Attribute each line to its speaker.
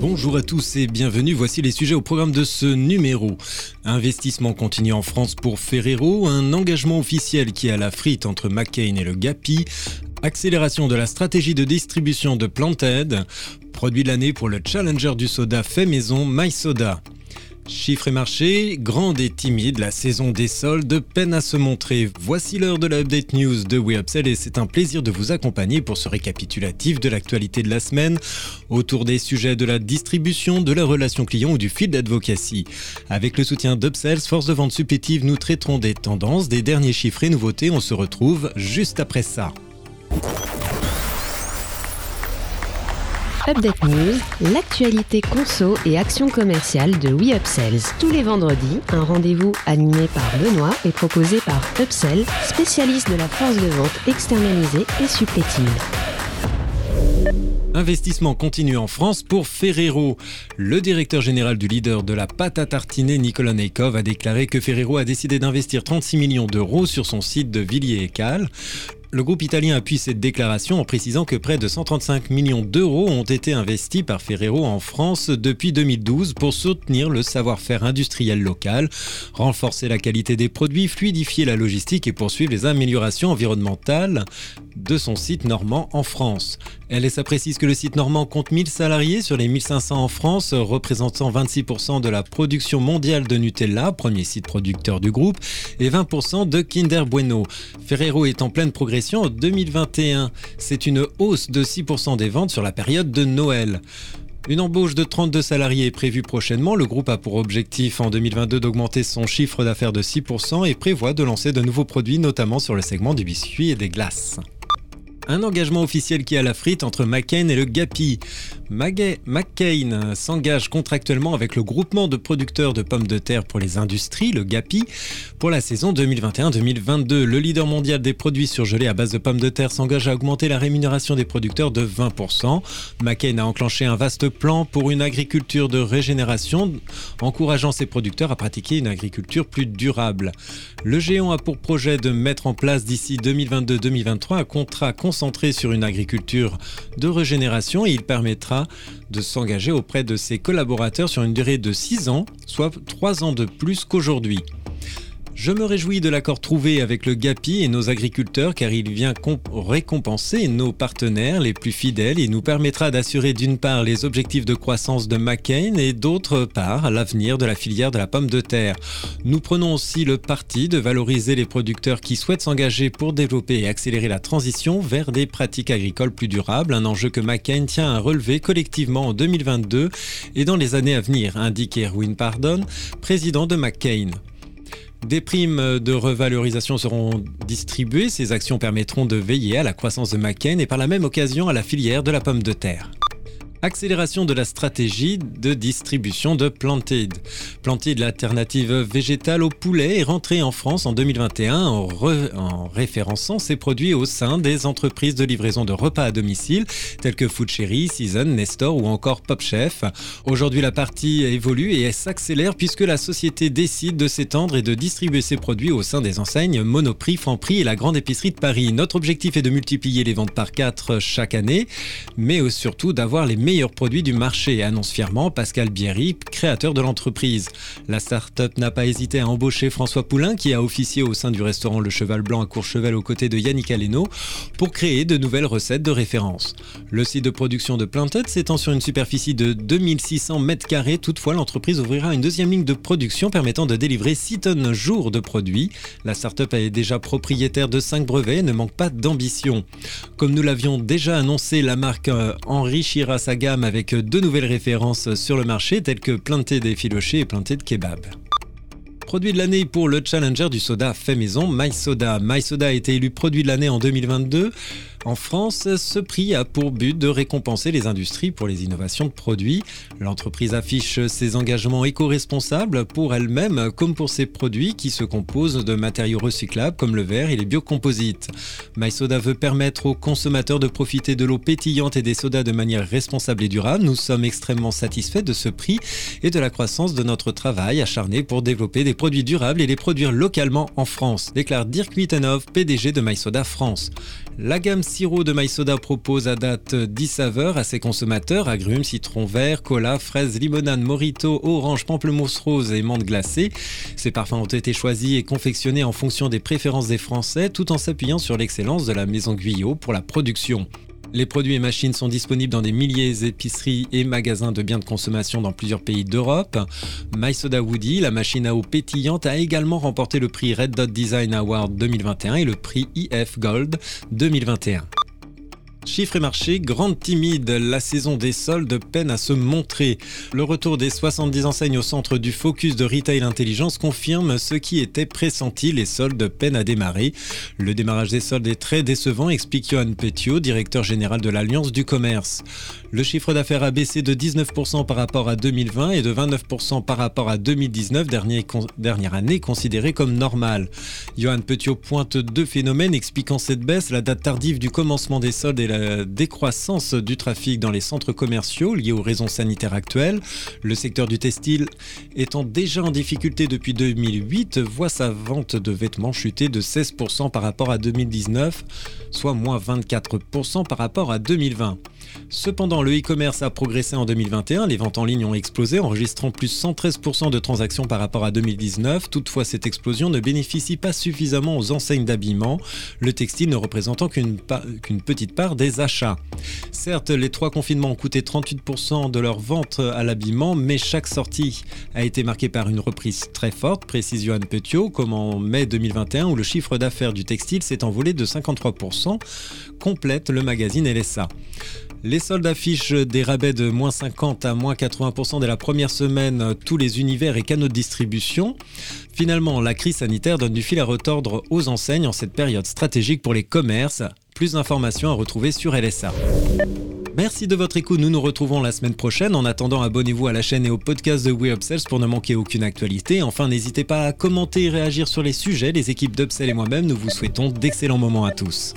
Speaker 1: Bonjour à tous et bienvenue, voici les sujets au programme de ce numéro. Investissement continu en France pour Ferrero, un engagement officiel qui a la frite entre McCain et le Gapi, accélération de la stratégie de distribution de Planted, produit de l'année pour le challenger du soda fait maison MySoda. Chiffres et marché, grande et timide, la saison des soldes peine à se montrer. Voici l'heure de l'update news de WeUpsell et c'est un plaisir de vous accompagner pour ce récapitulatif de l'actualité de la semaine autour des sujets de la distribution, de la relation client ou du fil d'advocacy. Avec le soutien d'Upsells, force de vente supplétive, nous traiterons des tendances, des derniers chiffres et nouveautés. On se retrouve juste après ça.
Speaker 2: Update News, l'actualité conso et action commerciale de WeUpsells. Tous les vendredis, un rendez-vous animé par Benoît et proposé par Upsell, spécialiste de la force de vente externalisée et supplétive.
Speaker 1: Investissement continu en France pour Ferrero. Le directeur général du leader de la pâte à tartiner, Nicolas Neikov, a déclaré que Ferrero a décidé d'investir 36 millions d'euros sur son site de Villiers-et-Cal. Le groupe italien appuie cette déclaration en précisant que près de 135 millions d'euros ont été investis par Ferrero en France depuis 2012 pour soutenir le savoir-faire industriel local, renforcer la qualité des produits, fluidifier la logistique et poursuivre les améliorations environnementales de son site normand en France. LSA précise que le site normand compte 1000 salariés sur les 1500 en France, représentant 26% de la production mondiale de Nutella, premier site producteur du groupe, et 20% de Kinder Bueno. Ferrero est en pleine progression en 2021. C'est une hausse de 6% des ventes sur la période de Noël. Une embauche de 32 salariés est prévue prochainement. Le groupe a pour objectif en 2022 d'augmenter son chiffre d'affaires de 6% et prévoit de lancer de nouveaux produits, notamment sur le segment du biscuit et des glaces. Un engagement officiel qui a la frite entre McCain et le Gapi. McCain s'engage contractuellement avec le groupement de producteurs de pommes de terre pour les industries, le Gapi, pour la saison 2021-2022. Le leader mondial des produits surgelés à base de pommes de terre s'engage à augmenter la rémunération des producteurs de 20%. McCain a enclenché un vaste plan pour une agriculture de régénération, encourageant ses producteurs à pratiquer une agriculture plus durable. Le géant a pour projet de mettre en place d'ici 2022-2023 un contrat concentré sur une agriculture de régénération et il permettra de s'engager auprès de ses collaborateurs sur une durée de 6 ans, soit 3 ans de plus qu'aujourd'hui. Je me réjouis de l'accord trouvé avec le GAPI et nos agriculteurs car il vient récompenser nos partenaires les plus fidèles et nous permettra d'assurer d'une part les objectifs de croissance de McCain et d'autre part l'avenir de la filière de la pomme de terre. Nous prenons aussi le parti de valoriser les producteurs qui souhaitent s'engager pour développer et accélérer la transition vers des pratiques agricoles plus durables, un enjeu que McCain tient à relever collectivement en 2022 et dans les années à venir, indique Erwin Pardon, président de McCain. Des primes de revalorisation seront distribuées. Ces actions permettront de veiller à la croissance de McCain et par la même occasion à la filière de la pomme de terre. Accélération de la stratégie de distribution de Planted. Planted, l'alternative végétale au poulet, est rentrée en France en 2021 en, en, référençant ses produits au sein des entreprises de livraison de repas à domicile telles que Food Cherry, Season, Nestor ou encore Pop Chef. Aujourd'hui, la partie évolue et elle s'accélère puisque la société décide de s'étendre et de distribuer ses produits au sein des enseignes Monoprix, Franprix et la Grande Épicerie de Paris. Notre objectif est de multiplier les ventes par 4 chaque année, mais surtout d'avoir les meilleurs produits du marché, annonce fièrement Pascal Bierry, créateur de l'entreprise. La start-up n'a pas hésité à embaucher François Poulain, qui a officié au sein du restaurant Le Cheval Blanc à Courchevel aux côtés de Yannick Aleno, pour créer de nouvelles recettes de référence. Le site de production de Planted s'étend sur une superficie de 2600 m2. Toutefois, l'entreprise ouvrira une deuxième ligne de production permettant de délivrer 6 tonnes jour de produits. La start-up est déjà propriétaire de 5 brevets et ne manque pas d'ambition. Comme nous l'avions déjà annoncé, la marque euh, enrichira sa gamme avec deux nouvelles références sur le marché telles que Planté des filochés et Planté de kebab. Produit de l'année pour le challenger du soda fait maison, MySoda. MySoda a été élu produit de l'année en 2022. En France, ce prix a pour but de récompenser les industries pour les innovations de produits. L'entreprise affiche ses engagements éco-responsables pour elle-même comme pour ses produits qui se composent de matériaux recyclables comme le verre et les biocomposites. MySoda veut permettre aux consommateurs de profiter de l'eau pétillante et des sodas de manière responsable et durable. Nous sommes extrêmement satisfaits de ce prix et de la croissance de notre travail acharné pour développer des produits durables et les produire localement en France, déclare Dirk Wittenhoff, PDG de MySoda France. La gamme sirop de soda propose à date 10 saveurs à ses consommateurs agrumes, citron vert, cola, fraise, limonade, morito, orange, pamplemousse rose et menthe glacée. Ces parfums ont été choisis et confectionnés en fonction des préférences des Français tout en s'appuyant sur l'excellence de la maison Guyot pour la production. Les produits et machines sont disponibles dans des milliers d'épiceries et magasins de biens de consommation dans plusieurs pays d'Europe. My Soda Woody, la machine à eau pétillante, a également remporté le prix Red Dot Design Award 2021 et le prix IF Gold 2021. Chiffres et marché, grande timide, la saison des soldes peine à se montrer. Le retour des 70 enseignes au centre du focus de Retail Intelligence confirme ce qui était pressenti, les soldes peinent à démarrer. Le démarrage des soldes est très décevant, explique Johan Petiot, directeur général de l'Alliance du commerce. Le chiffre d'affaires a baissé de 19% par rapport à 2020 et de 29% par rapport à 2019, dernière année considérée comme normale. Johan Petiot pointe deux phénomènes expliquant cette baisse, la date tardive du commencement des soldes et la décroissance du trafic dans les centres commerciaux liés aux raisons sanitaires actuelles. Le secteur du textile étant déjà en difficulté depuis 2008 voit sa vente de vêtements chuter de 16% par rapport à 2019, soit moins 24% par rapport à 2020. Cependant, le e-commerce a progressé en 2021, les ventes en ligne ont explosé, enregistrant plus 113% de transactions par rapport à 2019. Toutefois, cette explosion ne bénéficie pas suffisamment aux enseignes d'habillement, le textile ne représentant qu'une petite part des achats. Certes, les trois confinements ont coûté 38% de leurs ventes à l'habillement, mais chaque sortie a été marquée par une reprise très forte, précise Johan Petiot, comme en mai 2021 où le chiffre d'affaires du textile s'est envolé de 53%, complète le magazine LSA. Les soldes affichent des rabais de moins 50 à moins 80% dès la première semaine, tous les univers et canaux de distribution. Finalement, la crise sanitaire donne du fil à retordre aux enseignes en cette période stratégique pour les commerces. Plus d'informations à retrouver sur LSA. Merci de votre écoute, nous nous retrouvons la semaine prochaine. En attendant, abonnez-vous à la chaîne et au podcast de We Upsells pour ne manquer aucune actualité. Enfin, n'hésitez pas à commenter et réagir sur les sujets. Les équipes d'Upsell et moi-même, nous vous souhaitons d'excellents moments à tous.